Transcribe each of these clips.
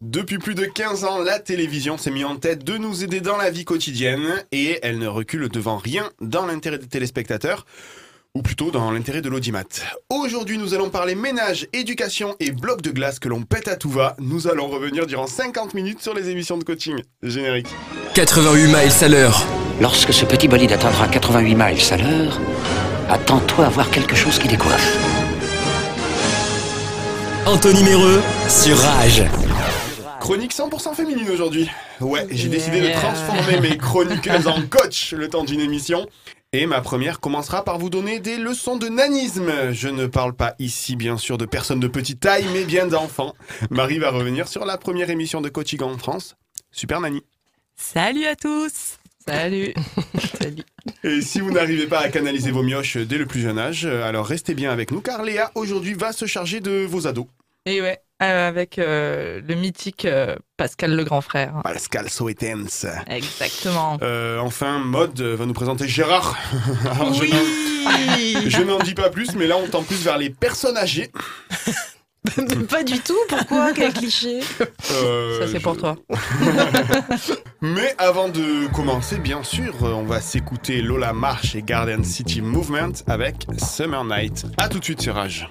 Depuis plus de 15 ans, la télévision s'est mise en tête de nous aider dans la vie quotidienne et elle ne recule devant rien dans l'intérêt des téléspectateurs ou plutôt dans l'intérêt de l'audimat. Aujourd'hui, nous allons parler ménage, éducation et bloc de glace que l'on pète à tout va. Nous allons revenir durant 50 minutes sur les émissions de coaching. Générique. 88 miles à l'heure. Lorsque ce petit bolide atteindra 88 miles à l'heure, attends-toi à voir quelque chose qui décoiffe. Anthony Méreux sur Rage. Chronique 100% féminine aujourd'hui. Ouais, j'ai décidé de transformer mes chroniqueuses en coach le temps d'une émission. Et ma première commencera par vous donner des leçons de nanisme. Je ne parle pas ici, bien sûr, de personnes de petite taille, mais bien d'enfants. Marie va revenir sur la première émission de coaching en France. Super Nani. Salut à tous Salut Salut Et si vous n'arrivez pas à canaliser vos mioches dès le plus jeune âge, alors restez bien avec nous car Léa aujourd'hui va se charger de vos ados. Et ouais, euh, avec euh, le mythique euh, Pascal le grand frère. Pascal Soetens. Exactement. Euh, enfin, Mode va nous présenter Gérard. Alors, je n'en- je n'en dis pas plus, mais là on tend plus vers les personnes âgées. Pas du tout, pourquoi? Quel cliché Euh, Ça c'est pour toi. Mais avant de commencer, bien sûr, on va s'écouter Lola Marsh et Garden City Movement avec Summer Night. A tout de suite sur Rage.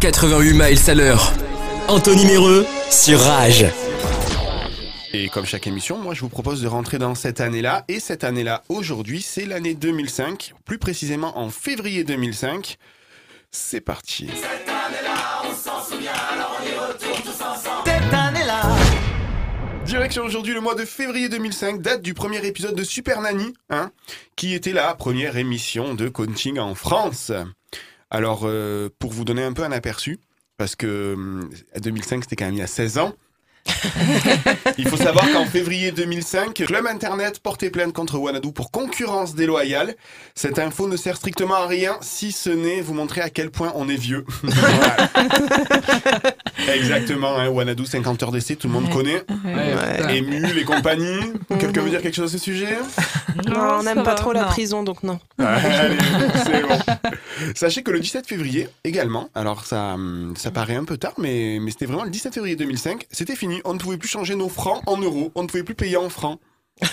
88 miles à l'heure. Anthony Méreux sur Rage. Et comme chaque émission, moi je vous propose de rentrer dans cette année-là. Et cette année-là, aujourd'hui, c'est l'année 2005, plus précisément en février 2005. C'est parti. Direction aujourd'hui le mois de février 2005, date du premier épisode de Super Nanny, hein, qui était la première émission de coaching en France. Alors, euh, pour vous donner un peu un aperçu, parce que hum, 2005 c'était quand même il y a 16 ans, il faut savoir qu'en février 2005, Club Internet portait plainte contre Wanadoo pour concurrence déloyale. Cette info ne sert strictement à rien, si ce n'est vous montrer à quel point on est vieux. Voilà. Exactement, hein, Wanadoo 50 heures d'essai, tout le monde connaît. Ouais. Ému, les compagnies. Quelqu'un veut dire quelque chose à ce sujet Non, on n'aime pas trop la non. prison, donc non. Allez, c'est bon. Sachez que le 17 février également, alors ça, hum, ça paraît un peu tard, mais, mais c'était vraiment le 17 février 2005, c'était fini. On ne pouvait plus changer nos francs en euros, on ne pouvait plus payer en francs.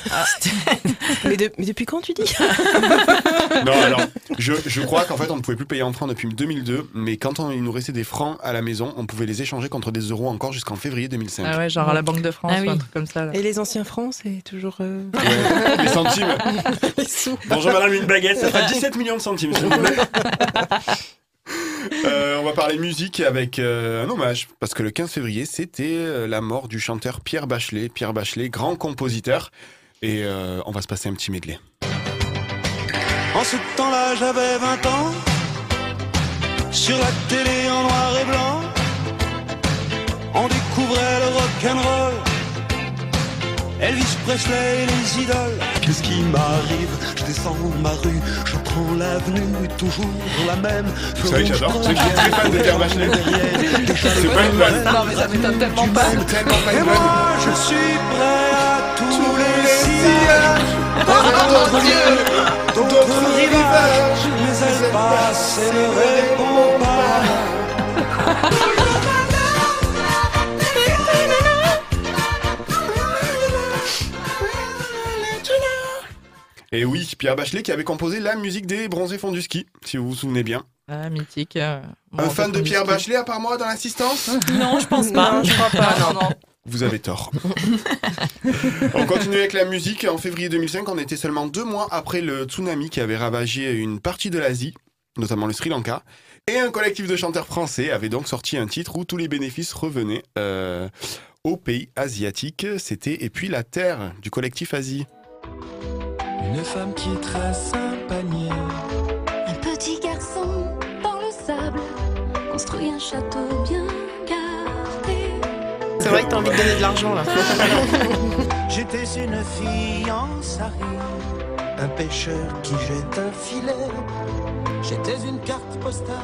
Mais, de- mais depuis quand tu dis Non, alors, je, je crois qu'en fait, on ne pouvait plus payer en francs depuis 2002, mais quand on, il nous restait des francs à la maison, on pouvait les échanger contre des euros encore jusqu'en février 2005. Ah ouais, genre à la Banque de France Ah ou oui. un truc comme ça. Là. Et les anciens francs, c'est toujours. euh, Ouais, les centimes. les sous. Bonjour madame, une baguette, ça fera 17 millions de centimes, s'il vous plaît. Euh, on va parler musique avec euh, un hommage, parce que le 15 février, c'était euh, la mort du chanteur Pierre Bachelet. Pierre Bachelet, grand compositeur. Et on va se passer un petit medley. En ce temps-là, j'avais 20 ans. Sur la télé en noir et blanc, on découvrait le rock'n'roll. Elvis Presley et les idoles. Qu'est-ce qui m'arrive? Je descends ma rue, je prends l'avenue, toujours la même. Vous savez que j'adore, c'est que je suis très fan de Pierre Bachelet. C'est pas une vanne. Non mais ça m'étonne tellement pas. C'est Et moi, je suis prêt à tous les sillages. D'autres lieux, d'autres rivages. Mais elle passe et ne répond pas. Et oui, Pierre Bachelet qui avait composé la musique des Bronzés font du ski, si vous vous souvenez bien. Ah, mythique. euh, Un fan de Pierre Bachelet à part moi dans l'assistance? Non, je pense pas. Non, je crois pas. Ah, non, non. Vous avez tort. on continue avec la musique. En février 2005, on était seulement deux mois après le tsunami qui avait ravagé une partie de l'Asie, notamment le Sri Lanka. Et un collectif de chanteurs français avait donc sorti un titre où tous les bénéfices revenaient euh, au pays asiatique. C'était Et puis la terre du collectif Asie. Une femme qui trace un panier. Un petit garçon dans le sable construit un château bien gardé. C'est vrai que t'as envie de donner de l'argent là. J'étais une fille en sari, un pêcheur qui jette un filet. J'étais une carte postale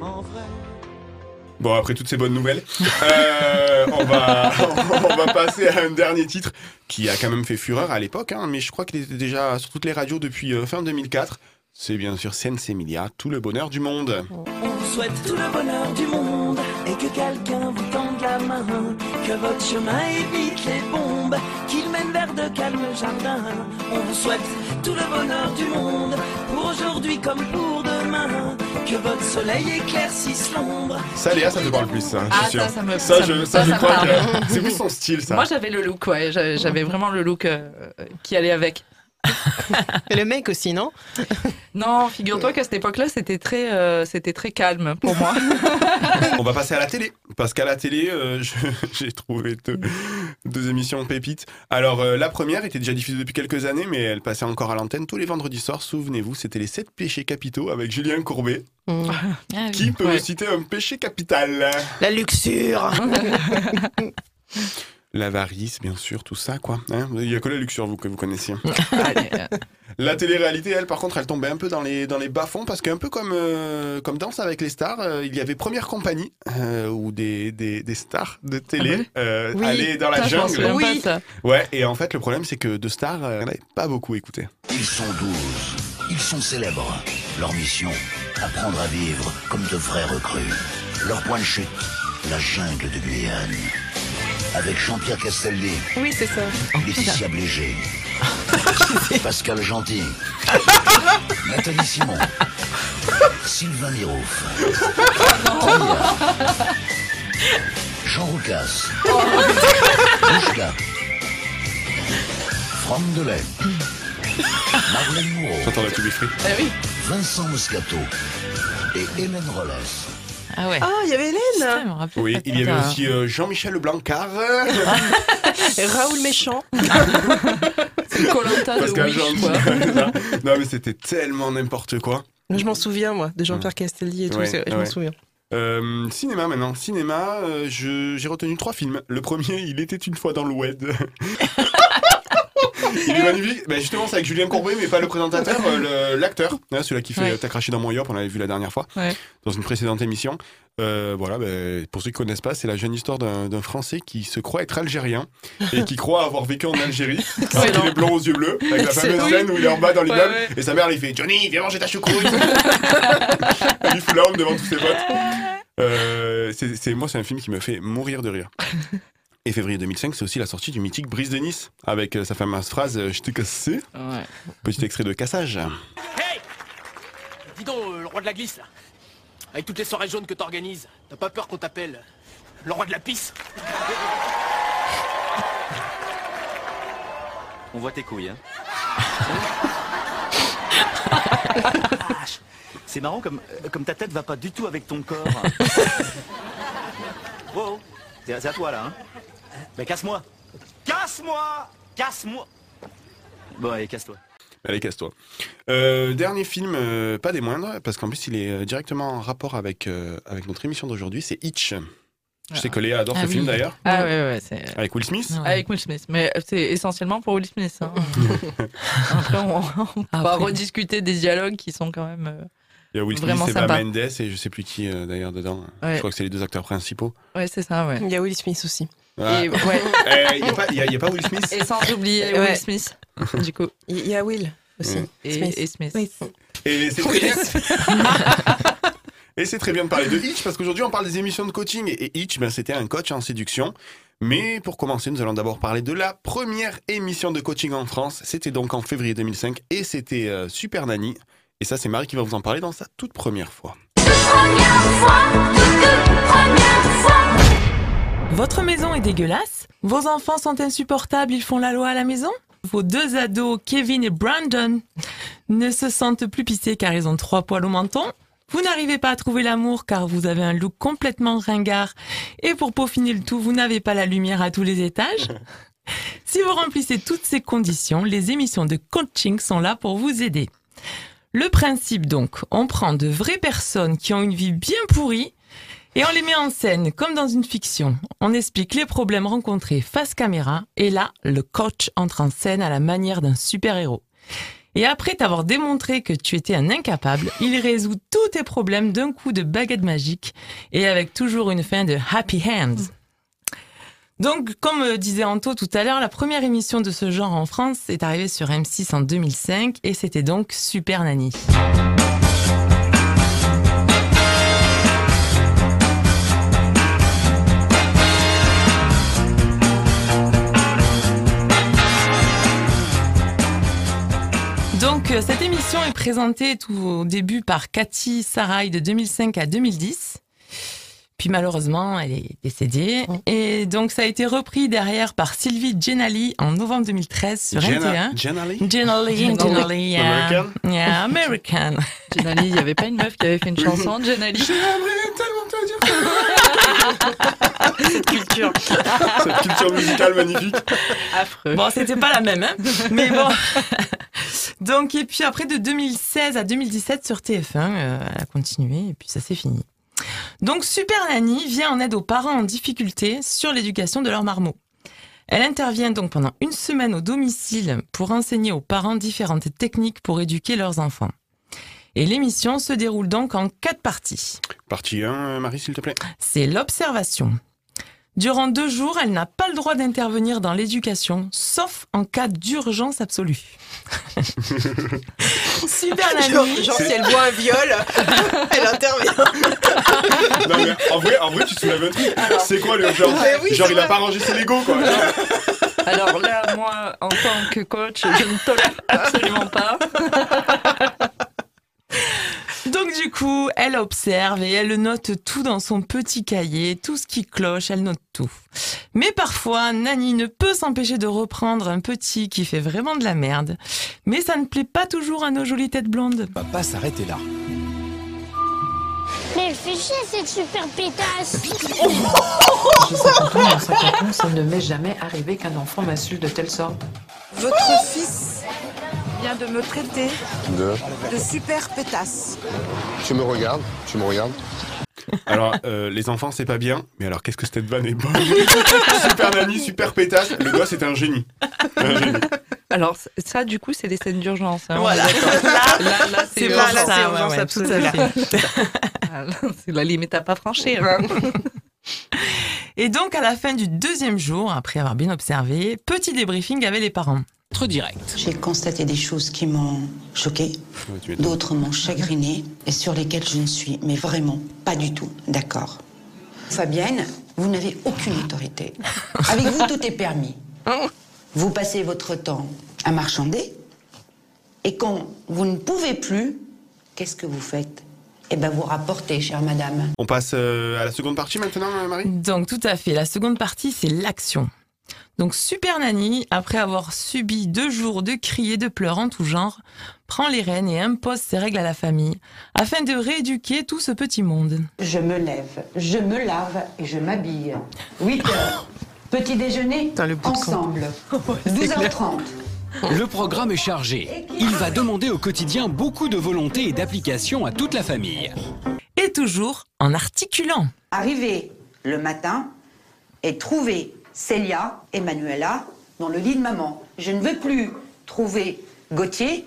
en vrai. Bon, après toutes ces bonnes nouvelles, euh, on, va, passer à un dernier titre qui a quand même fait fureur à l'époque, hein, mais je crois qu'il était déjà sur toutes les radios depuis euh, fin 2004. C'est bien sûr Sense Emilia, tout le bonheur du monde. On souhaite tout le bonheur du monde. que quelqu'un vous tende la main, que votre chemin évite les bombes, On vous souhaite tout le bonheur du monde, pour aujourd'hui comme pour demain, que votre soleil éclaircisse l'ombre. Ça, Léa, ça te parle plus, ça. je Ah, suis sûr. ça, ça me- Ça, ça je, me- ça, ça, je ça crois parle. que c'est plus son style, ça. Moi, j'avais le look, ouais. J'avais j'avais vraiment le look euh, qui allait avec. Et le mec aussi, non? Non, figure-toi qu'à cette époque-là, c'était très, euh, c'était très calme pour moi. On va passer à la télé. Parce qu'à la télé, euh, je- j'ai trouvé deux, deux émissions pépites. Alors, euh, la première était déjà diffusée depuis quelques années, mais elle passait encore à l'antenne tous les vendredis soirs. Souvenez-vous, c'était les 7 péchés capitaux avec Julien Courbet. Mm. Qui peut Ouais. me citer un péché capital? La luxure L'avarice, bien sûr, tout ça, quoi. Hein Il y a que la luxure, vous, que vous connaissiez. Euh, La télé-réalité, elle, par contre, elle tombait un peu dans les, dans les bas-fonds parce qu'un peu comme, euh, comme Danse avec les stars, euh, il y avait Première Compagnie euh, où des, des, des stars de télé Ah ouais euh, Oui. allaient dans la jungle. Oui. Ouais, et en fait, le problème, c'est que de stars, euh, on n'avait pas beaucoup écouté. Ils sont douze. Ils sont célèbres. Leur mission, apprendre à vivre comme de vrais recrues. Leur point de chute, la jungle de Guyane. Avec Jean-Pierre Castaldi, Oui, c'est ça. Laetitia Blégé, Pascal Gentil, Nathalie Simon, Sylvain Tania, Jean Roucas, Mouchka, Franck Delay, Marlène Moreau, J'entends la. Eh oui. Vincent Moscato. Et Hélène Rollès. Ah ouais. Ah, il y avait Hélène Oui, il y avait aussi euh, Jean-Michel Blancard, Et Raoul Méchant. C'est Colanta de Wish, quoi. non, mais c'était tellement n'importe quoi. Je m'en souviens, moi, de Jean-Pierre Castelli et tout. Ouais, je ouais. m'en souviens. Euh, cinéma maintenant. Cinéma, euh, je- j'ai retenu trois films. Le premier, Il était une fois dans le web. Il est magnifique. Ben justement, c'est avec Julien Courbet, mais pas le présentateur, euh, l'acteur. Hein, celui-là qui fait Ouais. euh, T'as craché dans mon yop, on l'avait vu la dernière fois, Ouais. dans une précédente émission. Euh, voilà, ben, pour ceux qui connaissent pas, c'est la jeune histoire d'un Français qui se croit être algérien et qui croit avoir vécu en Algérie, alors qu'il est blond aux yeux bleus, avec la fameuse scène où il est en bas dans l'immeuble, ouais. et sa mère lui fait Johnny, viens manger ta choucroute lui fout la honte devant tous ses potes. Euh, c'est- moi, c'est un film qui me fait mourir de rire. Et février 2005, c'est aussi la sortie du mythique Brise de Nice, avec euh, sa fameuse phrase euh, Je t'ai cassé. Ouais. Petit extrait de Cassage. Hey Dis donc, euh, le roi de la glisse, là. Avec toutes les soirées jaunes que t'organises, t'as pas peur qu'on t'appelle le roi de la pisse? On voit tes couilles, hein. C'est marrant comme, comme ta tête va pas du tout avec ton corps. wow, c'est c'est à toi là, hein. Mais casse-moi. Casse-moi Casse-moi Bon, allez, casse-toi. Allez, casse-toi. Euh, dernier film, euh, pas des moindres, parce qu'en plus, il est euh, directement en rapport avec, euh, avec notre émission d'aujourd'hui, c'est Hitch. Je sais que Léa adore Ah ce oui. film d'ailleurs, Ah ouais, ouais, c'est. avec Will Smith. Avec Will Smith, mais c'est essentiellement pour Will Smith. hein. Après, on, on va rediscuter des dialogues qui sont quand même. euh, Il y a Will Smith Vraiment et Eva. Mendes, et je sais plus qui euh, d'ailleurs dedans. Je crois que c'est les deux acteurs principaux. Ouais, c'est ça, ouais. Il y a Will Smith aussi. Ah. Et, ouais. Eh, Il n'y a, pas- a- a Will Smith Et sans oublier Ouais. Will Smith, du coup. Il y a Will aussi. Et Smith. et Smith. Oui. Et c'est très bien. Et c'est très bien de parler de Hitch parce qu'aujourd'hui on parle des émissions de coaching et Hitch, ben, c'était un coach en séduction. Mais pour commencer, nous allons d'abord parler de la première émission de coaching en France. C'était donc en février 2005 et c'était euh, Super Nanny. Et ça, c'est Marie qui va vous en parler dans sa toute première fois. Votre maison est dégueulasse. Vos enfants sont insupportables, ils font la loi à la maison. Vos deux ados, Kevin et Brandon, ne se sentent plus pissés car ils ont trois poils au menton. Vous n'arrivez pas à trouver l'amour car vous avez un look complètement ringard. Et pour peaufiner le tout, vous n'avez pas la lumière à tous les étages. Si vous remplissez toutes ces conditions, les émissions de coaching sont là pour vous aider. Le principe donc, on prend de vraies personnes qui ont une vie bien pourrie et on les met en scène comme dans une fiction. On explique les problèmes rencontrés face caméra et là, le coach entre en scène à la manière d'un super-héros. Et après t'avoir démontré que tu étais un incapable, il résout tous tes problèmes d'un coup de baguette magique et avec toujours une fin de happy hands. Donc, comme euh, disait Anto tout à l'heure, la première émission de ce genre en France est arrivée sur M6 en 2005 et c'était donc Super Nanny. Euh, cette émission est présentée tout au début par Cathy Sarai de 2005 à 2010. Puis malheureusement, elle est décédée. Et donc ça a été repris derrière par Sylvie Genali en novembre 2013 sur Jenna- NT1. Genali Genali, Genali, yeah. American? Yeah, American. Jenali, il n'y avait pas une meuf qui avait fait une chanson, Jenali J'aimerais tellement te dire Cette culture. Cette culture musicale magnifique. Affreux. Bon, c'était pas la même, hein. Mais bon. Donc, et puis après, de 2016 à 2017 sur TF1, euh, elle a continué et puis ça s'est fini. Donc, Super Nanny vient en aide aux parents en difficulté sur l'éducation de leurs marmots. Elle intervient donc pendant une semaine au domicile pour enseigner aux parents différentes techniques pour éduquer leurs enfants. Et l'émission se déroule donc en quatre parties. Partie 1, Marie, s'il te plaît. C'est l'observation. Durant deux jours, elle n'a pas le droit d'intervenir dans l'éducation, sauf en cas d'urgence absolue. Super Genre, Nanny. genre, si elle voit un viol, elle intervient. Non, mais en vrai, en vrai tu soulèves un truc. C'est quoi oui, Genre, c'est il a pas rangé ses Legos, quoi. Alors là, moi, en tant que coach, je ne tolère absolument pas. Du coup, elle observe et elle note tout dans son petit cahier, tout ce qui cloche, elle note tout. Mais parfois, Nani ne peut s'empêcher de reprendre un petit qui fait vraiment de la merde. Mais ça ne plaît pas toujours à nos jolies têtes blondes. va pas s'arrêter là. Mais fais chier cette super pétasse J'ai 50 ans, et en 50 ans, ça ne m'est jamais arrivé qu'un enfant m'insulte de telle sorte. Votre fils vient de me traiter De... de super pétasse. Tu me regardes Tu me regardes Alors, euh, les enfants, c'est pas bien. Mais alors, qu'est-ce que cette vanne est bonne Super Nanny, super pétasse. Le gosse est un génie. Un génie. Alors ça, du coup, c'est les scènes d'urgence. hein, Voilà. Là, là, là, c'est urgence. Ouais, urgence ouais, là, c'est la limite à pas franchir. hein. Et donc, à la fin du deuxième jour, après avoir bien observé, petit débriefing avec les parents. Trop direct. J'ai constaté des choses qui m'ont choqué, d'autres m'ont chagriné et sur lesquelles je ne suis, mais vraiment pas du tout d'accord. Fabienne, vous n'avez aucune autorité. Avec vous, tout est permis. Vous passez votre temps à marchander et quand vous ne pouvez plus, qu'est-ce que vous faites? Eh bien, vous rapportez, chère madame. On passe euh, à la seconde partie maintenant, Marie? Donc tout à fait, la seconde partie, c'est l'action. Donc Super Nanny, après avoir subi deux jours de cris et de pleurs en tout genre, prend les rênes et impose ses règles à la famille, afin de rééduquer tout ce petit monde. Je me lève, je me lave et je m'habille. 8 heures. Petit déjeuner ensemble. 12h30. Le programme est chargé. Il va demander au quotidien beaucoup de volonté et d'application à toute la famille. Et toujours en articulant. Arriver le matin et trouver Célia et Manuela dans le lit de maman. Je ne veux plus trouver Gauthier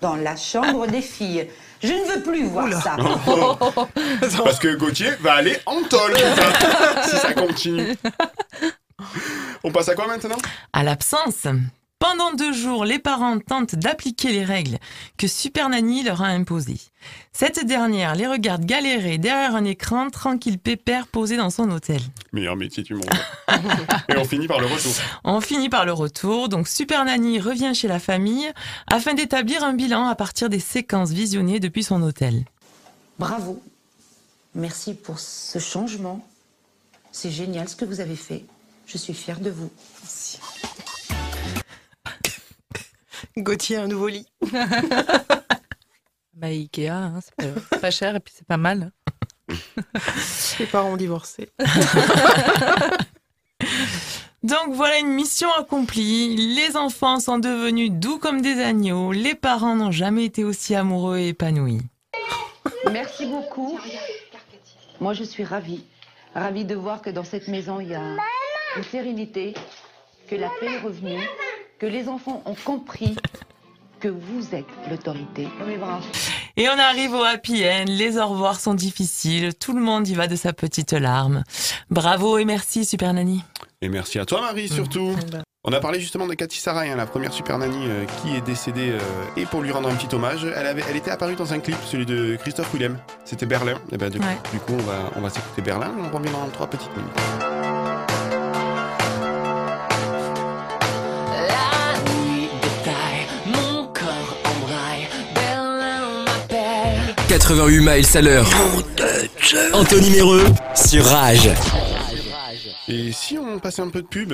dans la chambre des filles. Je ne veux plus voir ça. Parce que Gauthier va aller en tôle si ça continue. On passe à quoi maintenant? À l'absence. Pendant deux jours, les parents tentent d'appliquer les règles que Super Nanny leur a imposées. Cette dernière les regarde galérer derrière un écran, tranquille pépère posé dans son hôtel. Meilleur métier du monde. Et on finit par le retour. On finit par le retour, donc Super Nanny revient chez la famille afin d'établir un bilan à partir des séquences visionnées depuis son hôtel. Bravo. Merci pour ce changement. C'est génial ce que vous avez fait. Je suis fière de vous. Gauthier un nouveau lit. Bah Ikea, hein, c'est pas, cher et puis c'est pas mal. Les parents ont divorcé. Donc voilà une mission accomplie. Les enfants sont devenus doux comme des agneaux. Les parents n'ont jamais été aussi amoureux et épanouis. Merci beaucoup. Moi, je suis ravie. Ravie de voir que dans cette maison, il y a une sérénité, que la paix est revenue, que les enfants ont compris que vous êtes l'autorité. Et on arrive au happy end. Les au revoir sont difficiles. Tout le monde y va de sa petite larme. Bravo et merci, Super Nanny. Et merci à toi, Marie, surtout. On a parlé justement de Cathy Sarai, hein, la première super nanny euh, qui est décédée. euh, et pour lui rendre un petit hommage, elle, avait, elle était apparue dans un clip, celui de Christophe Willem. C'était Berlin. Et ben, du, Ouais. du coup, on va, on va s'écouter Berlin. On revient dans trois petites minutes. 88 miles à l'heure. Anthony Méreux sur Rage. Et si on passait un peu de pub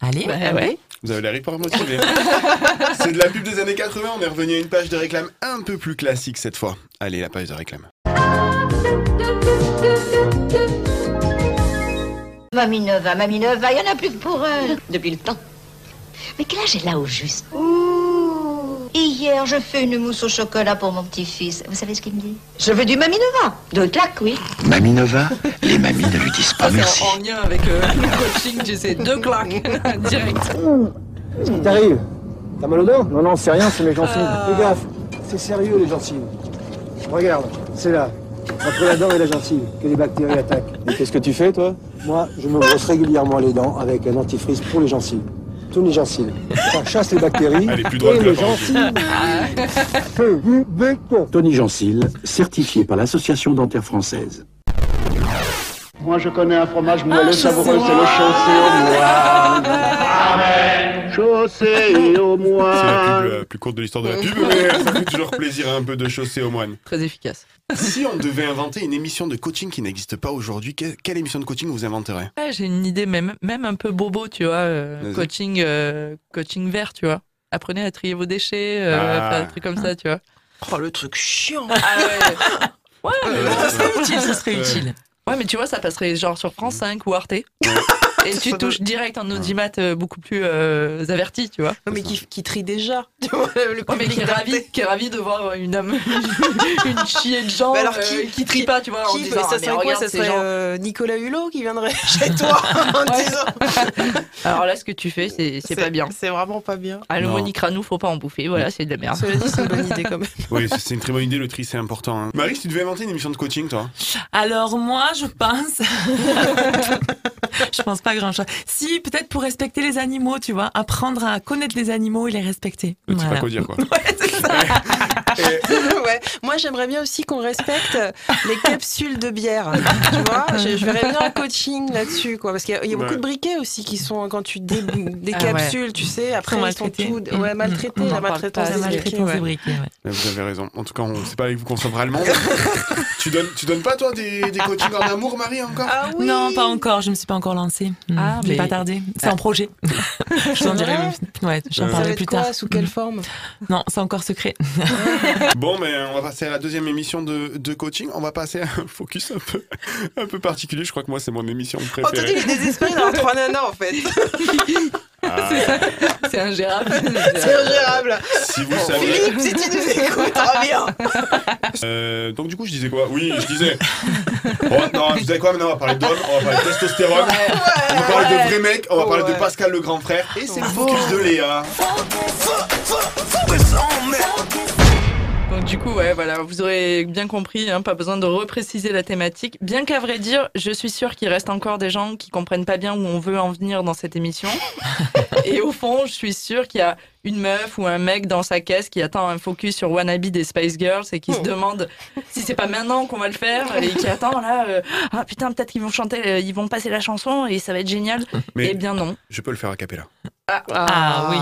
Allez, Bah ouais. Vous avez l'air hyper motivé. C'est de la pub des années 80, on est revenu à une page de réclame un peu plus classique cette fois. Allez, la page de réclame. Mamie Nova, Mamie Nova, il n'y en a plus que pour elle. Depuis le temps. Mais quel âge elle a au juste? Hier, je fais une mousse au chocolat pour mon petit-fils. Vous savez ce qu'il me dit Je veux du Mamie Nova. Deux claques, oui. Mamie Nova, les mamies ne lui disent pas C'est merci. en, en lien avec euh, le coaching, tu sais, deux claques, direct. Qu'est-ce qui t'arrive T'as mal au dos Non, non, c'est rien, c'est mes gencives. Fais gaffe, c'est sérieux les gencives. Regarde, c'est là, entre la dent et la gencive, que les bactéries attaquent. Et qu'est-ce que tu fais, toi Moi, je me brosse régulièrement les dents avec un dentifrice pour les gencives. Tous les gencives. Ça chasse les bactéries Elle est plus drôle et que les gencives. Tony Gencil, certifié par l'Association dentaire française. Moi, je connais un fromage moelleux Ah, savoureux, chaussé c'est le chaussé au moine. Chaussé au C'est la moine. pub la plus courte de l'histoire de la pub, mais ça fait toujours plaisir un peu de chausser au moine. Très efficace. Si on devait inventer une émission de coaching qui n'existe pas aujourd'hui, que- quelle émission de coaching vous inventerez? Ouais, j'ai une idée, même, même un peu bobo, tu vois. euh, coaching, euh, coaching vert, tu vois. Apprenez à trier vos déchets, euh, Ah. faire des trucs comme ça, tu vois. Oh, le truc chiant. Ah ouais. Ouais, mais ce serait utile, ce serait utile. Ouais, mais tu vois, ça passerait genre sur France 5 ou Arte. Et tu touches direct en audimat euh, beaucoup plus euh, averti, tu vois. mais qui, qui trie déjà. Tu vois, le Ouais, mais qui est ravi, qui est ravi de voir une âme, une chier de gens alors, euh, qui- qui, trie pas, tu vois, en Qui, disant, mais ça ah, mais serait quoi Ça ces serait gens. euh, Nicolas Hulot qui viendrait chez toi en disant. Alors là, ce que tu fais, c'est pas bien. C'est vraiment pas bien. Le Non. Monique Ranou, faut pas en bouffer, voilà, c'est de la merde. Cela dit, c'est une bonne idée quand même. Oui, c'est- c'est une très bonne idée, le tri c'est important. hein. Marie, si tu devais inventer une émission de coaching, toi Alors moi, je pense... je pense pas grand-chose. Si, peut-être pour respecter les animaux, tu vois. Apprendre à connaître les animaux et les respecter. Tu sais pas quoi dire, quoi. ouais. Moi, j'aimerais bien aussi qu'on respecte les capsules de bière. Tu vois, je, je verrais bien un coaching là-dessus, quoi. Parce qu'il y a, il y a beaucoup Ouais. de briquets aussi qui sont quand tu dé, des Ah ouais. capsules, tu sais. Après, ils sont tout, ouais, Mm, maltraités, la maltraitance des briquets. maltraitance ouais. des briquets, ouais. Mais Vous avez raison. En tout cas, on- c'est pas avec vous qu'on sauvera le monde. tu, donnes, tu donnes pas, toi, des, des coachings en amour, Marie, encore? Ah oui Non, pas encore. Je me suis pas encore lancée. Hmm, Ah, je vais mais- pas tarder. C'est en projet. je t'en dirai. Ouais, j'en Euh, parlerai plus quoi, tard. Sous quelle Hmm. forme? Non, c'est encore secret. Bon, mais on va passer à la deuxième émission de, de coaching. On va passer à un focus un peu, un peu particulier. Je crois que moi, c'est mon émission Oh, t'as dit, préférée. il est désespéré d'avoir trois nanas en fait. Ah, C'est ingérable. C'est ingérable. si vous savez. Philippe, si tu nous écoutes, reviens. Euh, donc, du coup, je disais quoi Oui, je disais. Oh, non, vous savez quoi maintenant On va parler d'hommes, on va parler de testostérone, on va parler de vrais mecs, on va parler de. Pascal le grand frère. Et c'est le focus de Léa. Donc du coup, ouais, voilà, vous aurez bien compris, hein, pas besoin de repréciser la thématique. Bien qu'à vrai dire, je suis sûre qu'il reste encore des gens qui comprennent pas bien où on veut en venir dans cette émission. et au fond, je suis sûre qu'il y a une meuf ou un mec dans sa caisse qui attend un focus sur Wannabe des Spice Girls et qui se demande si c'est pas maintenant qu'on va le faire et qui attend là, euh, ah putain, peut-être qu'ils vont chanter, euh, ils vont passer la chanson et ça va être génial. Mais- Eh bien non. Je peux le faire a cappella. Ah, Ah, oui.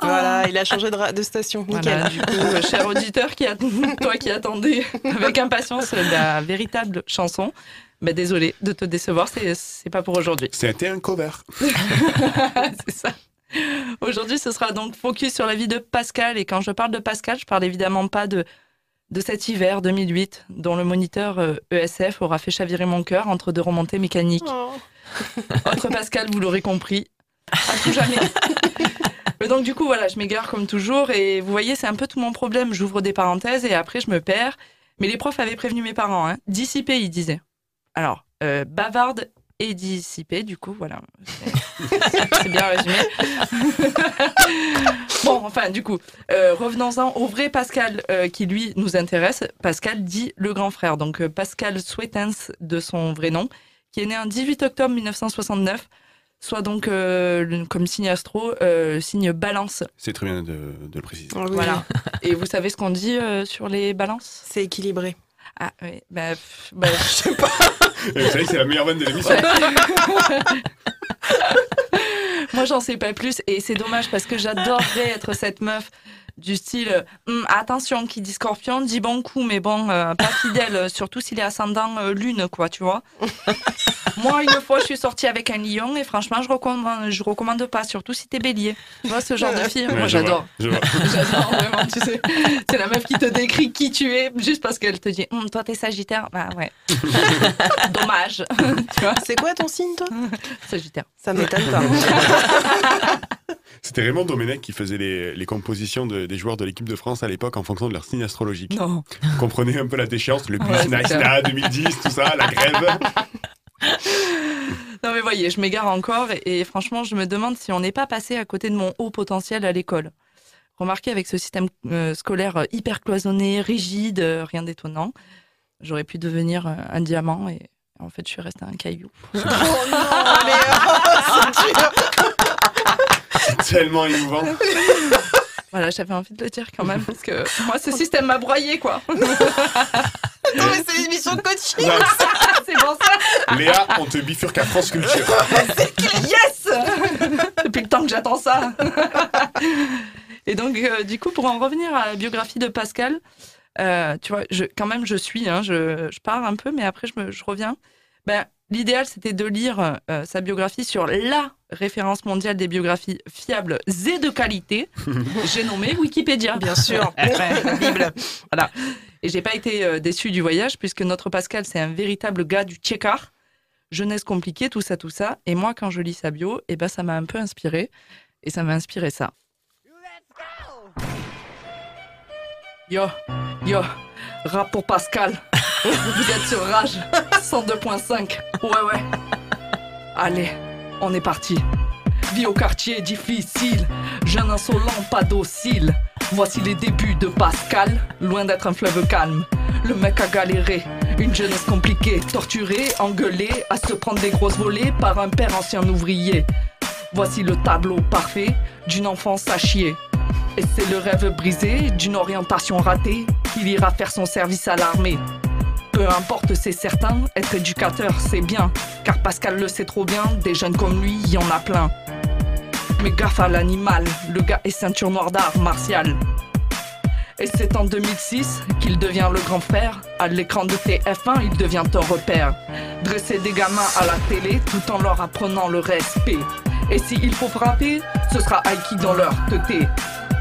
Voilà, il a changé de, de station. Nickel. Voilà, du coup, euh, cher auditeur, qui a... toi qui attendais avec impatience la véritable chanson, bah, désolé de te décevoir, c'est c'est pas pour aujourd'hui. C'était un cover. c'est ça. Aujourd'hui, ce sera donc focus sur la vie de Pascal. Et quand je parle de Pascal, je parle évidemment pas de, de cet hiver 2008, dont le moniteur euh, ESF aura fait chavirer mon cœur entre deux remontées mécaniques. Oh. Pascal, vous l'aurez compris, à tout jamais. Mais donc du coup, voilà, je m'égare comme toujours. Et vous voyez, c'est un peu tout mon problème. J'ouvre des parenthèses et après, je me perds. Mais les profs avaient prévenu mes parents. Hein. Dissipé, ils disaient. Alors, euh, bavarde et dissipé, du coup, voilà. C'est- bien résumé. bon, enfin, du coup, euh, revenons-en au vrai Pascal euh, qui, lui, nous intéresse. Pascal dit le grand frère. Donc, euh, Pascal Sweetens, de son vrai nom, qui est né un 18 octobre 1969, soit donc, euh, comme signe astro, euh, signe balance. C'est très bien de, de le préciser. Ah oui. Voilà. Et vous savez ce qu'on dit euh, sur les balances? C'est équilibré. Ah, oui. Bah, bah, je sais pas. Vous savez c'est la meilleure vanne de l'émission. Moi, j'en sais pas plus et c'est dommage parce que j'adorerais être cette meuf du style Hum, attention qui dit scorpion dit bon coup mais bon euh, pas fidèle euh, surtout s'il est ascendant euh, lune quoi tu vois. Moi une fois je suis sortie avec un lion et franchement je recommande je recommande pas surtout si t'es bélier. Tu vois ce genre de fille Ouais, moi j'adore. j'adore vraiment tu sais. C'est la meuf qui te décrit qui tu es juste parce qu'elle te dit Hum, toi t'es sagittaire. Bah ouais. Dommage. Tu vois? C'est quoi ton signe, toi? Sagittaire. Ça m'étonne pas. C'était Raymond Domenech qui faisait les, les compositions de- des joueurs de l'équipe de France à l'époque en fonction de leur signe astrologique. Non. Vous comprenez un peu la déchéance, le Ouais, bus c'est Nice clair. Na 2010, tout ça, la grève. Non mais voyez, je m'égare encore et, et franchement, je me demande si on n'est pas passé à côté de mon haut potentiel à l'école. Remarquez avec ce système euh, scolaire euh, hyper cloisonné, rigide, euh, rien d'étonnant. J'aurais pu devenir euh, un diamant et en fait, je suis restée un caillou. Oh non, mais oh, tellement émouvant. Voilà, j'avais envie de le dire quand même parce que moi, ce système m'a broyé quoi. Non, mais c'est l'émission coaching. Non. C'est pour ça. Léa, on te bifurque à France Culture. Yes Depuis le temps que j'attends ça. Et donc, euh, du coup, pour en revenir à la biographie de Pascal, euh, tu vois, je, quand même, je suis, hein, je, je pars un peu, mais après, je, me, je reviens. Ben, L'idéal, c'était de lire euh, sa biographie sur la référence mondiale des biographies fiables et de qualité. J'ai nommé Wikipédia. Bien sûr. La Bible. Voilà. Et j'ai pas été euh, déçue du voyage, puisque notre Pascal, c'est un véritable gars du tchékar. Jeunesse compliquée, tout ça, tout ça. Et moi, quand je lis sa bio, eh ben, ça m'a un peu inspiré. Et ça m'a inspiré ça. Yo, yo, rap pour Pascal. Vous êtes sur Rage 102.5. Ouais, ouais. Allez, on est parti. Vie au quartier difficile, jeune insolent, pas docile. Voici les débuts de Pascal, loin d'être un fleuve calme. Le mec a galéré, une jeunesse compliquée, torturée, engueulée, à se prendre des grosses volées par un père ancien ouvrier. Voici le tableau parfait d'une enfance à chier. Et c'est le rêve brisé d'une orientation ratée qu'il ira faire son service à l'armée. Peu importe, c'est certain, être éducateur, c'est bien. Car Pascal le sait trop bien, des jeunes comme lui, il y en a plein. Mais gaffe à l'animal, le gars est ceinture noire d'art martial. Et c'est en 2006 qu'il devient le grand frère. À l'écran de TF1, il devient un repère. Dresser des gamins à la télé tout en leur apprenant le respect. Et s'il faut frapper, ce sera Aiki dans leur teuté.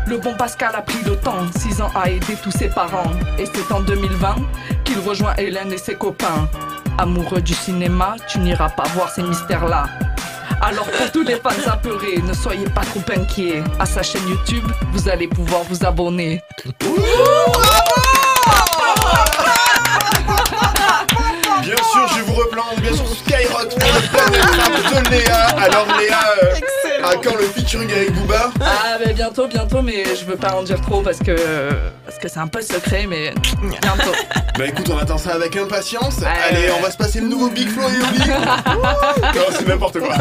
Le bon Pascal a pris le temps, 6 ans à aider tous ses parents. Et c'est en 2020 qu'il rejoint Hélène et ses copains. Amoureux du cinéma, tu n'iras pas voir ces mystères-là. Alors pour tous les fans apeurés, ne soyez pas trop inquiets. À sa chaîne YouTube, vous allez pouvoir vous abonner. Bien sûr, je vous replante, bien sûr, Skyrock pour le de Léa. Alors Léa, euh, à quand le featuring avec Booba Ah mais bientôt, bientôt, mais je veux pas en dire trop parce que parce que c'est un peu secret, mais bientôt. Bah écoute, on attend ça avec impatience. Allez, on va se passer le nouveau Big Flo et Oli. non, c'est n'importe quoi.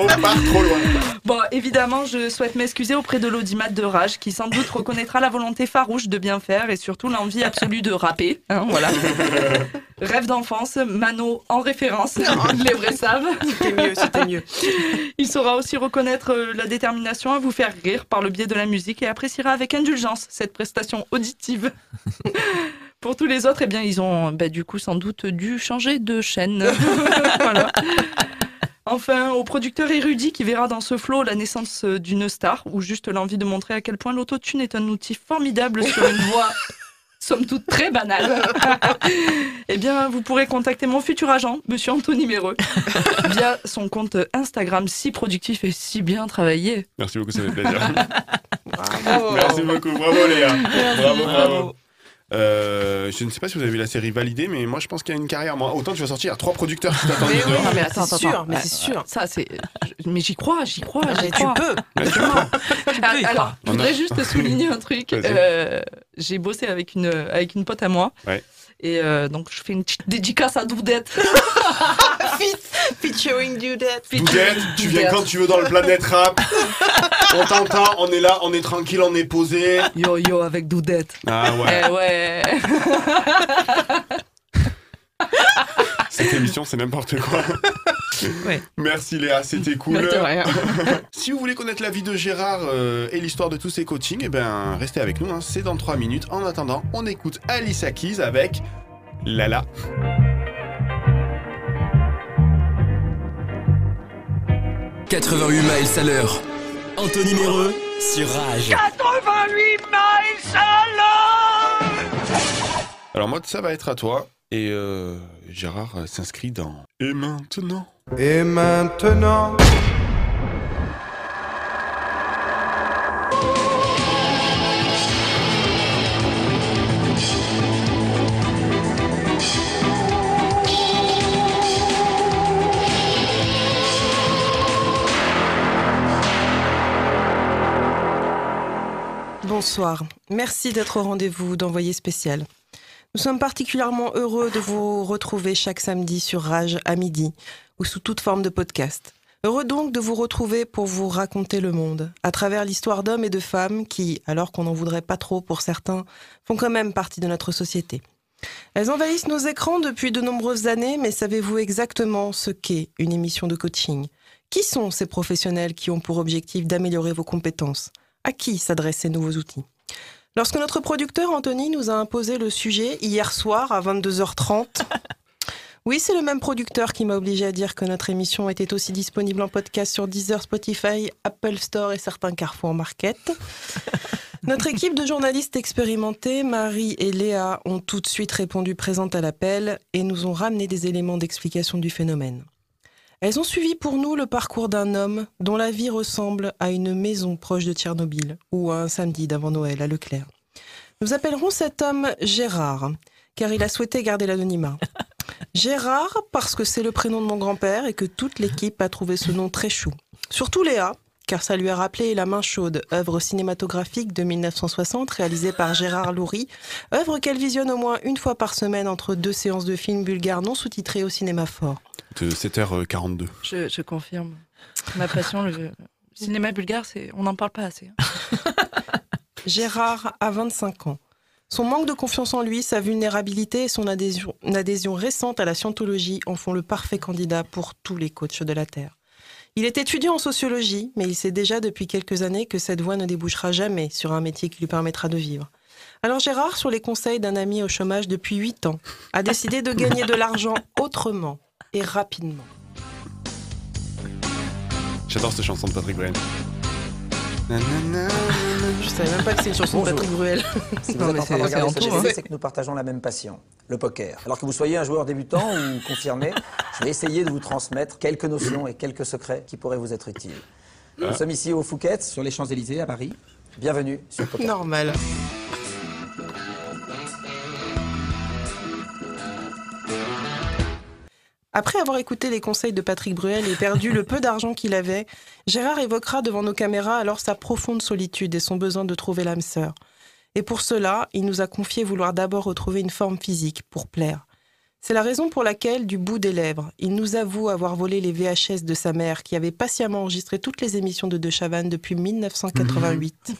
on part trop loin. Bon, évidemment, je souhaite m'excuser auprès de l'audimat de Rage, qui sans doute reconnaîtra la volonté farouche de bien faire et surtout l'envie absolue de rapper. hein, voilà. Rêve d'enfance, Mano en référence, les vrais savent. C'était mieux, c'était mieux. Il saura aussi reconnaître euh, la détermination à vous faire rire par le biais de la musique et appréciera avec indulgence cette prestation auditive. Pour tous les autres, eh bien, ils ont bah, du coup sans doute dû changer de chaîne. Voilà. Enfin, au producteur érudit qui verra dans ce flow la naissance euh, d'une star ou juste l'envie de montrer à quel point l'autotune est un outil formidable sur une voix somme toute très banale, eh bien, vous pourrez contacter mon futur agent, monsieur Anthony Méreux, via son compte Instagram si productif et si bien travaillé. Merci beaucoup, ça fait plaisir. Bravo. Merci beaucoup, bravo Léa. Merci, bravo, bravo. bravo. Euh, je ne sais pas si vous avez vu la série Validée, mais moi je pense qu'il y a une carrière. Moi, autant tu vas sortir, il y a trois producteurs qui t'attendent Mais oui, non, mais attends, c'est attends, sûr, attends. mais Ouais, c'est sûr. Ça, c'est. Mais j'y crois, j'y crois, Ah, j'y mais tu crois. peux. Alors, je voudrais juste souligner un truc. Euh, J'ai bossé avec une, avec une pote à moi. Ouais. Et euh, donc, je fais une petite dédicace à Doudette. Feat- Featuring Dudette. Doudette, tu viens quand tu veux dans le planète rap. on t'entend, on est là, on est tranquille, on est posé. Yo yo avec Doudette. Ah ouais. Eh ouais. Cette émission, c'est n'importe quoi. Ouais. Merci Léa, c'était cool. Si vous voulez connaître la vie de Gérard euh, et l'histoire de tous ses coachings, eh ben restez avec nous, hein, c'est dans 3 minutes. En attendant, on écoute Alice Keys avec Lala. « 88 miles à l'heure. Anthony Méreux sur Rage. 88 miles à l'heure Alors moi, ça va être à toi. Et euh, Gérard euh, s'inscrit dans Et maintenant Et maintenant Bonsoir. Merci d'être au rendez-vous d'Envoyé spécial. Nous sommes particulièrement heureux de vous retrouver chaque samedi sur Rage à midi ou sous toute forme de podcast. Heureux donc de vous retrouver pour vous raconter le monde, à travers l'histoire d'hommes et de femmes qui, alors qu'on n'en voudrait pas trop pour certains, font quand même partie de notre société. Elles envahissent nos écrans depuis de nombreuses années, mais savez-vous exactement ce qu'est une émission de coaching? Qui sont ces professionnels qui ont pour objectif d'améliorer vos compétences? À qui s'adressent ces nouveaux outils? Lorsque notre producteur Anthony nous a imposé le sujet hier soir à 22h30, oui, c'est le même producteur qui m'a obligé à dire que notre émission était aussi disponible en podcast sur Deezer, Spotify, Apple Store et certains Carrefour Market. Notre équipe de journalistes expérimentés, Marie et Léa, ont tout de suite répondu présentes à l'appel et nous ont ramené des éléments d'explication du phénomène. Elles ont suivi pour nous le parcours d'un homme dont la vie ressemble à une maison proche de Tchernobyl ou à un samedi d'avant Noël à Leclerc. Nous appellerons cet homme Gérard, car il a souhaité garder l'anonymat. Gérard, parce que c'est le prénom de mon grand-père et que toute l'équipe a trouvé ce nom très chou. Surtout Léa, car ça lui a rappelé La main chaude, œuvre cinématographique de 1960 réalisée par Gérard Loury, œuvre qu'elle visionne au moins une fois par semaine entre deux séances de films bulgares non sous-titrés au cinéma fort. De 7h42. Je, je confirme. Ma passion, le cinéma bulgare, c'est on n'en parle pas assez. hein. Gérard a 25 ans. Son manque de confiance en lui, sa vulnérabilité et son adhésion, adhésion récente à la scientologie en font le parfait candidat pour tous les coachs de la Terre. Il est étudiant en sociologie, mais il sait déjà depuis quelques années que cette voie ne débouchera jamais sur un métier qui lui permettra de vivre. Alors Gérard, sur les conseils d'un ami au chômage depuis 8 ans, a décidé de gagner de l'argent autrement et rapidement. J'adore cette chanson de Patrick Bruel. Je savais même pas que c'est une chanson de. Patrick Bruel. Si vous Non, êtes mais en train de c'est- regarder ce hein. que nous partageons la même passion, le poker. Alors que vous soyez un joueur débutant ou confirmé, je vais essayer de vous transmettre quelques notions et quelques secrets qui pourraient vous être utiles. Nous Ah. sommes ici au Fouquet, sur les Champs-Élysées, à Paris. Bienvenue sur Poker. Normal. Après avoir écouté les conseils de Patrick Bruel et perdu le peu d'argent qu'il avait, Gérard évoquera devant nos caméras alors sa profonde solitude et son besoin de trouver l'âme sœur. Et pour cela, il nous a confié vouloir d'abord retrouver une forme physique pour plaire. C'est la raison pour laquelle, du bout des lèvres, il nous avoue avoir volé les VHS de sa mère qui avait patiemment enregistré toutes les émissions de De Chavannes depuis 1988.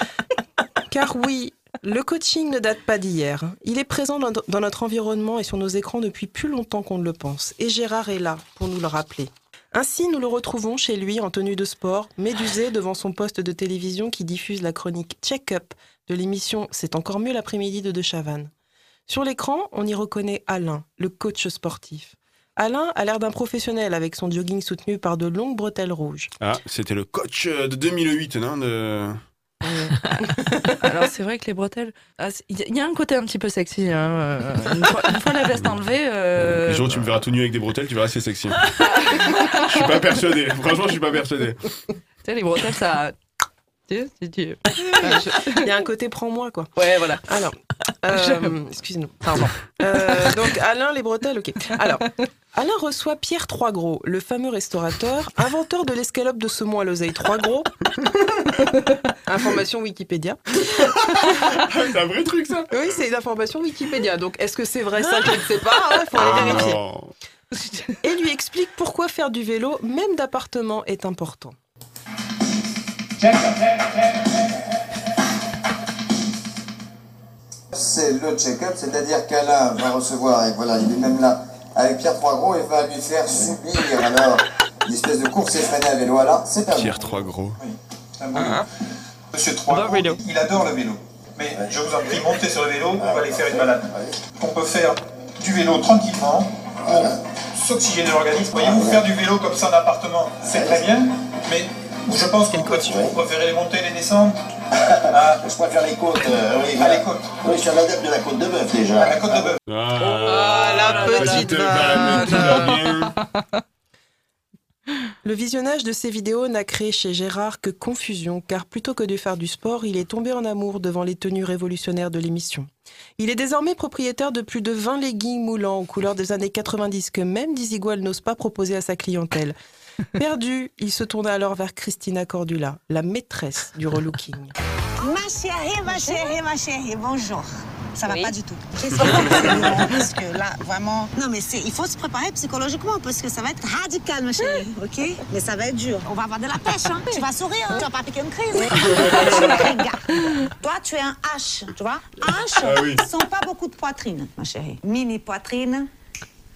Car oui, le coaching ne date pas d'hier. Il est présent dans, notre environnement et sur nos écrans depuis plus longtemps qu'on ne le pense. Et Gérard est là pour nous le rappeler. Ainsi, nous le retrouvons chez lui en tenue de sport, médusé devant son poste de télévision qui diffuse la chronique Check-up de l'émission C'est encore mieux l'après-midi de De Chavannes. Sur l'écran, on y reconnaît Alain, le coach sportif. Alain a l'air d'un professionnel avec son jogging soutenu par de longues bretelles rouges. Ah, c'était le coach de 2008, non de... Alors c'est vrai que les bretelles, ah, il y, a- il y a un côté un petit peu sexy. hein, euh, Une, fois, une fois la veste enlevée, euh, Les jours tu me verras tout nu avec des bretelles, tu verras, c'est sexy. je suis pas persuadé. Franchement, je suis pas persuadé. tu sais les bretelles ça. Tu sais, tu- tu- Il y a un côté prends-moi, quoi. Ouais, voilà. Alors, euh, excuse-nous, pardon. Euh, donc, Alain, les bretelles, ok. Alors, Alain reçoit Pierre Troisgros, le fameux restaurateur, inventeur de l'escalope de saumon à l'oseille Troisgros. Information Wikipédia. c'est un vrai truc, ça Oui, c'est une information Wikipédia. Donc, est-ce que c'est vrai ça Je ne sais pas. Il faut aller Ah, vérifier. non. Et lui explique pourquoi faire du vélo, même d'appartement, est important. C'est le check-up, c'est-à-dire qu'Alain va recevoir, et voilà, il est même là, avec Pierre Troisgros et va lui faire subir alors une espèce de course effrénée à vélo. Alors, c'est à. Pierre Trois Gros. Monsieur Trois, il adore le vélo. Mais je vous en prie, montez sur le vélo, on va aller faire une balade. On peut faire du vélo tranquillement pour s'oxygéner l'organisme. Voyez-vous, faire du vélo comme ça en appartement, c'est très bien, mais je pense qu'une côte, vous préférez les monter, les descendre Je préfère les côtes. euh, oui, Ah, les côtes. Oui, je suis un adepte de la côte de bœuf déjà. La côte de bœuf. Ah, la petite vanne, tout va bien. Le visionnage de ces vidéos n'a créé chez Gérard que confusion, car plutôt que de faire du sport, il est tombé en amour devant les tenues révolutionnaires de l'émission. Il est désormais propriétaire de plus de 20 leggings moulants aux couleurs des années 90 que même Dizigual n'ose pas proposer à sa clientèle. Perdu, il se tourna alors vers Christina Cordula, la maîtresse du relooking. Ma chérie, ma chérie, ma chérie, bonjour. Ça va Oui. pas du tout. Qu'est-ce que vous Parce que là, vraiment. Non, mais c'est, il faut se préparer psychologiquement parce que ça va être radical, ma chérie. Ok? Mais ça va être dur. On va avoir de la pêche, hein. Tu vas sourire, hein. Tu vas pas piquer une crise. Regarde. Toi, tu es un H, tu vois? H, Ah oui. sont pas beaucoup de poitrine, ma chérie. Mini poitrine.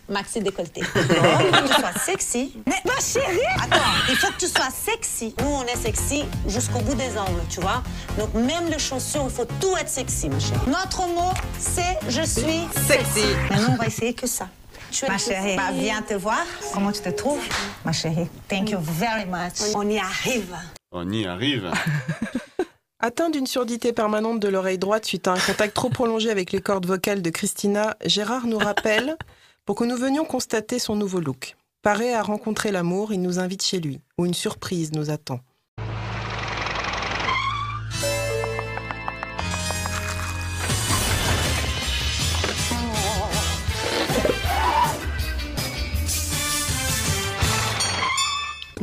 Maxi décolleté. Il faut que tu sois sexy. Mais ma chérie Attends, il faut que tu sois sexy. Nous, on est sexy jusqu'au bout des ongles, tu vois. Donc, même les chaussures, il faut tout être sexy, ma chérie. Notre mot, c'est je suis sexy. Maintenant, on va essayer que ça. Tu es ma chérie, bah, viens te voir. Comment tu te trouves, ma chérie? Thank you very much. On y arrive. On y arrive. Atteint d'une surdité permanente de l'oreille droite suite à un contact trop prolongé avec les cordes vocales de Christina, Gérard nous rappelle pour que nous venions constater son nouveau look. Paré à rencontrer l'amour, il nous invite chez lui, où une surprise nous attend.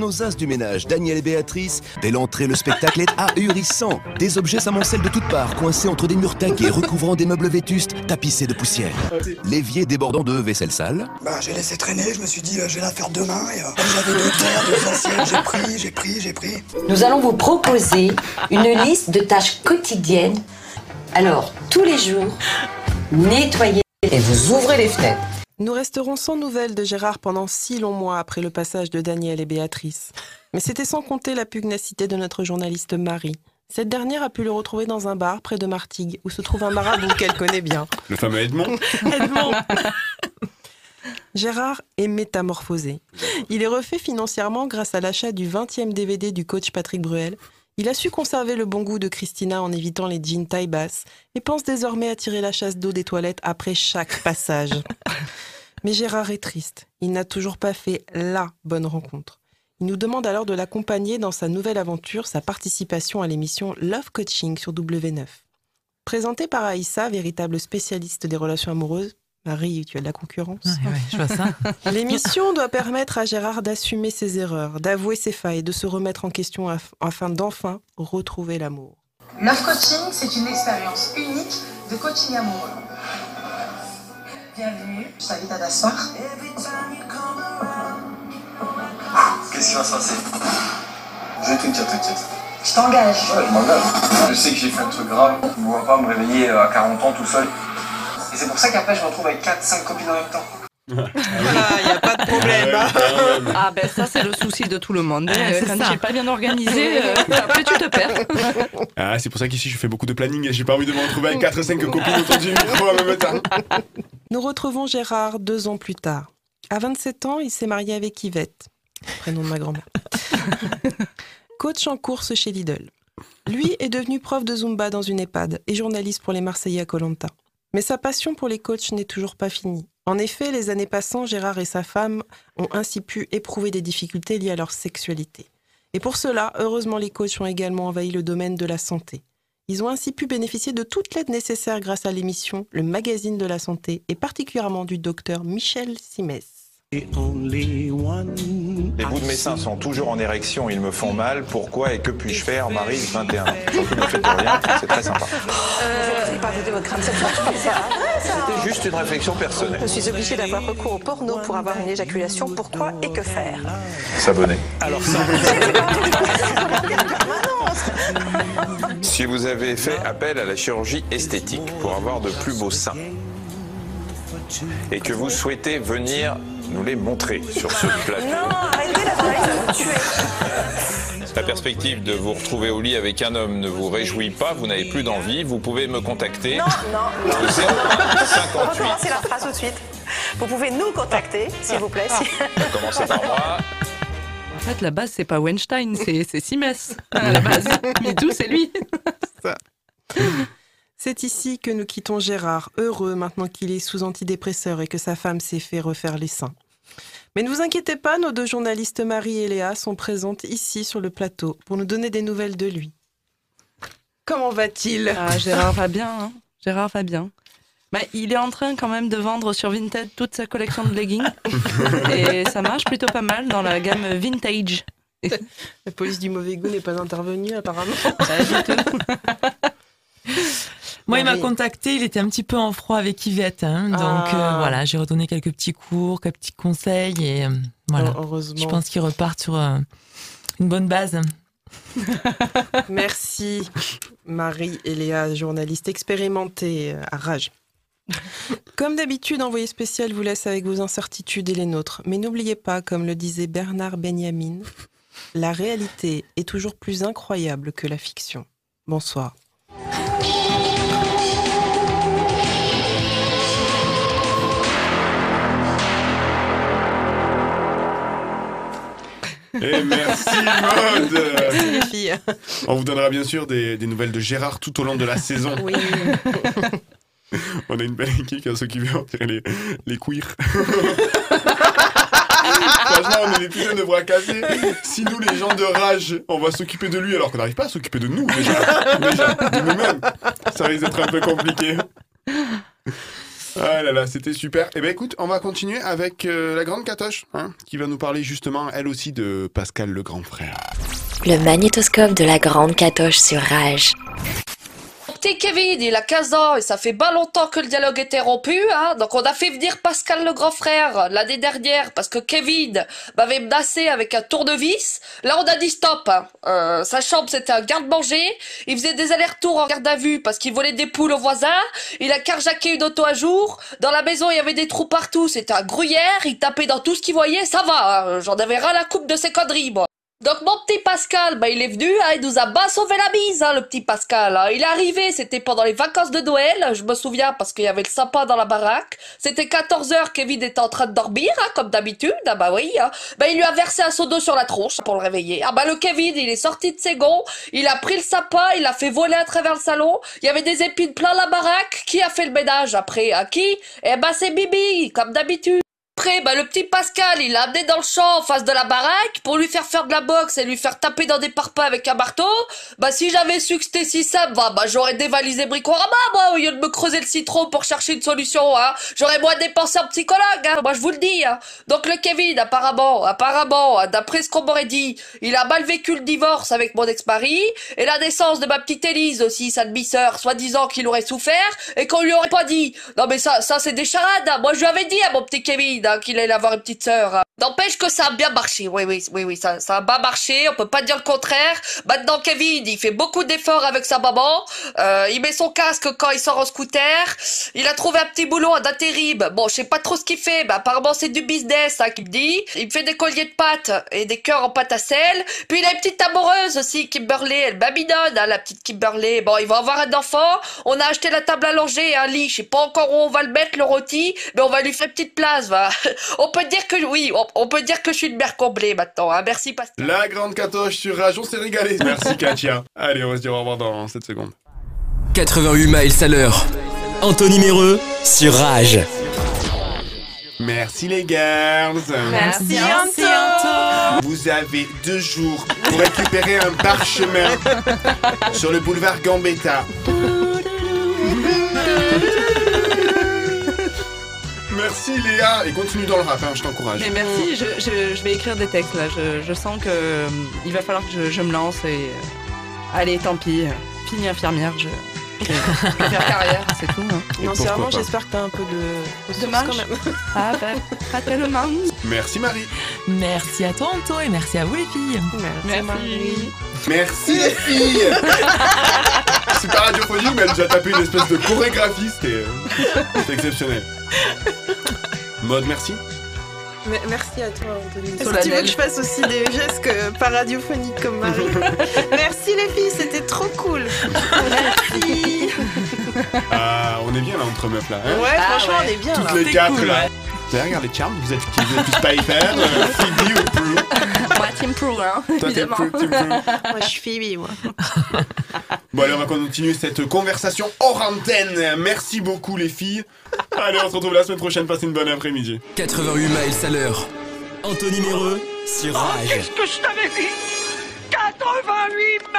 Nos as du ménage, Daniel et Béatrice. Dès l'entrée, le spectacle est ahurissant. Des objets s'amoncellent de toutes parts, coincés entre des murs tagués, recouvrant des meubles vétustes, tapissés de poussière. L'évier débordant de vaisselle sale. Bah, j'ai laissé traîner, je me suis dit, euh, je vais la faire demain. Et, euh, comme j'avais deux terres, deux assiettes, j'ai pris, j'ai pris, j'ai pris. Nous allons vous proposer une liste de tâches quotidiennes. Alors, tous les jours, nettoyez et vous ouvrez les fenêtres. Nous resterons sans nouvelles de Gérard pendant six longs mois après le passage de Daniel et Béatrice. Mais c'était sans compter la pugnacité de notre journaliste Marie. Cette dernière a pu le retrouver dans un bar près de Martigues, où se trouve un marabout qu'elle connaît bien. Le fameux Edmond. Edmond. Gérard est métamorphosé. Il est refait financièrement grâce à l'achat du 20e DVD du coach Patrick Bruel. Il a su conserver le bon goût de Christina en évitant les jeans taille basse et pense désormais à tirer la chasse d'eau des toilettes après chaque passage. Mais Gérard est triste. Il n'a toujours pas fait la bonne rencontre. Il nous demande alors de l'accompagner dans sa nouvelle aventure, sa participation à l'émission Love Coaching sur W9. Présentée par Aïssa, véritable spécialiste des relations amoureuses, Marie, tu as de la concurrence. je vois ça. L'émission doit permettre à Gérard d'assumer ses erreurs, d'avouer ses failles, de se remettre en question af- afin d'enfin retrouver l'amour. Love Coaching, c'est une expérience unique de coaching amoureux. Bienvenue, je t'invite à t'asseoir. Qu'est-ce qui va se passer? Je vais tout te dire, t'inquiète. Je t'engage. Ouais, je m'engage. Je sais que j'ai fait un truc grave. Je ne vois pas me réveiller à 40 ans tout seul. Et c'est pour ça qu'après, je me retrouve avec 4-5 copines en même temps. Voilà, il n'y a pas de problème. Ah ben ça c'est le souci de tout le monde. Ah, Euh, Quand tu n'es pas bien organisé, euh, après tu te perds. Ah, c'est pour ça qu'ici je fais beaucoup de planning et j'ai pas envie de me retrouver avec 4 ou 5 copines autour du micro en même temps. Nous retrouvons Gérard deux ans plus tard. À 27 ans, il s'est marié avec Yvette, prénom de ma grand-mère. Coach en course chez Lidl. Lui est devenu prof de Zumba dans une EHPAD et journaliste pour les Marseillais à Colanta. Mais sa passion pour les coachs n'est toujours pas finie. En effet, les années passant, Gérard et sa femme ont ainsi pu éprouver des difficultés liées à leur sexualité. Et pour cela, heureusement, les coachs ont également envahi le domaine de la santé. Ils ont ainsi pu bénéficier de toute l'aide nécessaire grâce à l'émission Le Magazine de la Santé et particulièrement du docteur Michel Simès. Les bouts de mes seins sont toujours en érection, ils me font mal. Pourquoi et que puis-je faire, Marie, 21 ans? Surtout ne faites rien, c'est très sympa. Euh, pas jeter votre crâne cette fois. C'est pas vrai, ça. C'était juste une réflexion personnelle. Je suis obligée d'avoir recours au porno pour avoir une éjaculation. Pourquoi et que faire? S'abonner. Alors ça. Si vous avez fait appel à la chirurgie esthétique pour avoir de plus beaux seins, et que vous souhaitez venir nous les montrer sur ce plateau. Non, arrêtez la blague, ça va me tuer. La perspective de vous retrouver au lit avec un homme ne vous réjouit pas, vous n'avez plus d'envie, vous pouvez me contacter. Non, non, non. Au 01 Recommencez la phrase tout de suite. Vous pouvez nous contacter, s'il vous plaît. si- Commencez par moi. En fait, la base, c'est pas Weinstein, c'est c'est Simès à la base. Mais tout, c'est lui? C'est ici que nous quittons Gérard, heureux maintenant qu'il est sous antidépresseur et que sa femme s'est fait refaire les seins. Mais ne vous inquiétez pas, nos deux journalistes Marie et Léa sont présentes ici sur le plateau pour nous donner des nouvelles de lui. Comment va-t-il? Ah, Gérard va bien. hein. Gérard va bien. Bah, il est en train quand même de vendre sur Vinted toute sa collection de leggings. Et ça marche plutôt pas mal dans la gamme vintage. La police du mauvais goût n'est pas intervenue apparemment. Moi, il m'a contacté, il était un petit peu en froid avec Yvette. hein. donc Ah. euh, voilà, j'ai redonné quelques petits cours, quelques petits conseils et euh, voilà. Heureusement. Je pense qu'il repart sur euh, une bonne base. Merci Marie et Léa, journalistes expérimentés euh, à Rage. Comme d'habitude, Envoyé spécial vous laisse avec vos incertitudes et les nôtres. Mais n'oubliez pas, comme le disait Bernard Benjamin, la réalité est toujours plus incroyable que la fiction. Bonsoir. Et merci Maud Merci les filles. On vous donnera bien sûr des, des nouvelles de Gérard tout au long de la saison. Oui. On a une belle équipe qui va s'occuper, on dirait les, les queers. Franchement, on est des putains de bras cassés. Si nous, les gens de rage, on va s'occuper de lui alors qu'on n'arrive pas à s'occuper de nous déjà, déjà de nous-mêmes, ça risque d'être un peu compliqué. Ah là là, c'était super. Eh ben écoute, on va continuer avec euh, la grande Catoche, hein, qui va nous parler justement, elle aussi, de Pascal le grand frère. Le magnétoscope de la grande catoche sur Rage. Petit Kevin, il a 15 ans et ça fait pas longtemps que le dialogue était rompu, hein. Donc on a fait venir Pascal le grand frère l'année dernière parce que Kevin m'avait menacé avec un tournevis. Là on a dit stop. Hein. Euh, sa chambre c'était un garde-manger. Il faisait des allers-retours en garde à vue parce qu'il volait des poules aux voisins. Il a carjacké une auto à jour. Dans la maison il y avait des trous partout. C'était un gruyère. Il tapait dans tout ce qu'il voyait. Ça va. hein. J'en avais ras la coupe de ses conneries moi. Donc mon petit Pascal, bah, il est venu, hein, il nous a bas sauvé la mise, hein, le petit Pascal. hein. Il est arrivé, c'était pendant les vacances de Noël, je me souviens parce qu'il y avait le sapin dans la baraque. C'était 14h, Kevin était en train de dormir, hein, comme d'habitude, ah bah oui. Hein. Bah, il lui a versé un seau d'eau sur la tronche pour le réveiller. Ah bah le Kevin, il est sorti de ses gonds, il a pris le sapin, il l'a fait voler à travers le salon. Il y avait des épines plein la baraque. Qui a fait le ménage après qui? Eh bah c'est Bibi, comme d'habitude. Après, bah, le petit Pascal, il l'a amené dans le champ en face de la baraque pour lui faire faire de la boxe et lui faire taper dans des parpaings avec un marteau. Bah, si j'avais su que c'était si simple, bah, bah, j'aurais dévalisé Bricorama, moi, au lieu de me creuser le citron pour chercher une solution, hein. J'aurais moins dépensé en psychologue, hein. Moi, je vous le dis, hein. Donc, le Kevin, apparemment, apparemment, hein, d'après ce qu'on m'aurait dit, il a mal vécu le divorce avec mon ex-mari et la naissance de ma petite Élise aussi, sa demi-sœur, soi-disant qu'il aurait souffert et qu'on lui aurait pas dit. Non, mais ça, ça, c'est des charades, hein. Moi, je lui avais dit à mon petit Kevin, hein, qu'il allait avoir une petite sœur. hein. N'empêche que ça a bien marché. Oui, oui, oui, oui, ça, ça a bien marché. On peut pas dire le contraire. Maintenant, Kevin, il fait beaucoup d'efforts avec sa maman. Euh, il met son casque quand il sort en scooter. Il a trouvé un petit boulot à Daterib. Bon, je sais pas trop ce qu'il fait, apparemment c'est du business, hein, qu'il me dit. Il me fait des colliers de pâtes et des cœurs en pâte à sel. Puis il a une petite amoureuse aussi, Kimberley. Elle babidonne, hein, la petite Kimberley. Bon, il va avoir un enfant. On a acheté la table à langer un lit. Je sais pas encore où on va le mettre, le rôti, mais on va lui faire petite place, va. On peut dire que oui, on, on peut dire que je suis une mère comblée maintenant. Hein. Merci, Pascal. La grande Catoche sur Rage, on s'est régalé. Merci Katia. Allez, on va se dire au revoir dans 7 secondes. 88 miles à l'heure. Anthony Méreux sur Rage. Merci les girls. Merci, Anto. Vous avez deux jours pour récupérer un parchemin sur le boulevard Gambetta. Merci Léa et continue dans le rap, hein, je t'encourage. Mais merci, je, je- je vais écrire des textes là. Je, je sens que euh, il va falloir que je, je me lance et. euh, allez, tant pis. Fini infirmière, je. Je vais faire carrière, c'est tout. hein. Non, j'espère que t'as un peu de ressources Dommage. quand même. Ah, bah, pas tellement. Merci Marie. Merci à toi, Anto, et merci à vous, les filles. Merci, Marie. Merci les filles super radiophonique, mais elle a déjà tapé une espèce de chorégraphie, c'était euh, c'était exceptionnel. Mode, merci. Merci à toi, Anthony. Est-ce que tu veux que je fasse aussi des gestes que pas radiophoniques comme Marie Merci les filles, c'était trop cool. Merci. Ah, on est bien là entre meufs là. Hein? Ouais, Ah franchement, ouais. on est bien Toutes là. les quatre cool, là. ouais. Regardé Charm Vous êtes qui Vous êtes plus Piper, euh, Phoebe ou Prue? Moi, Team Pro, hein, Toi, t'es évidemment. Prue, Team Prue. Moi, je suis Phoebe, moi. Bon, allez, on va continuer cette conversation hors antenne. Merci beaucoup, les filles. Allez, on se retrouve la semaine prochaine. Passez une bonne après-midi. 88 miles à l'heure. Anthony Méreux sur Rage. Qu'est-ce que je t'avais dit? 88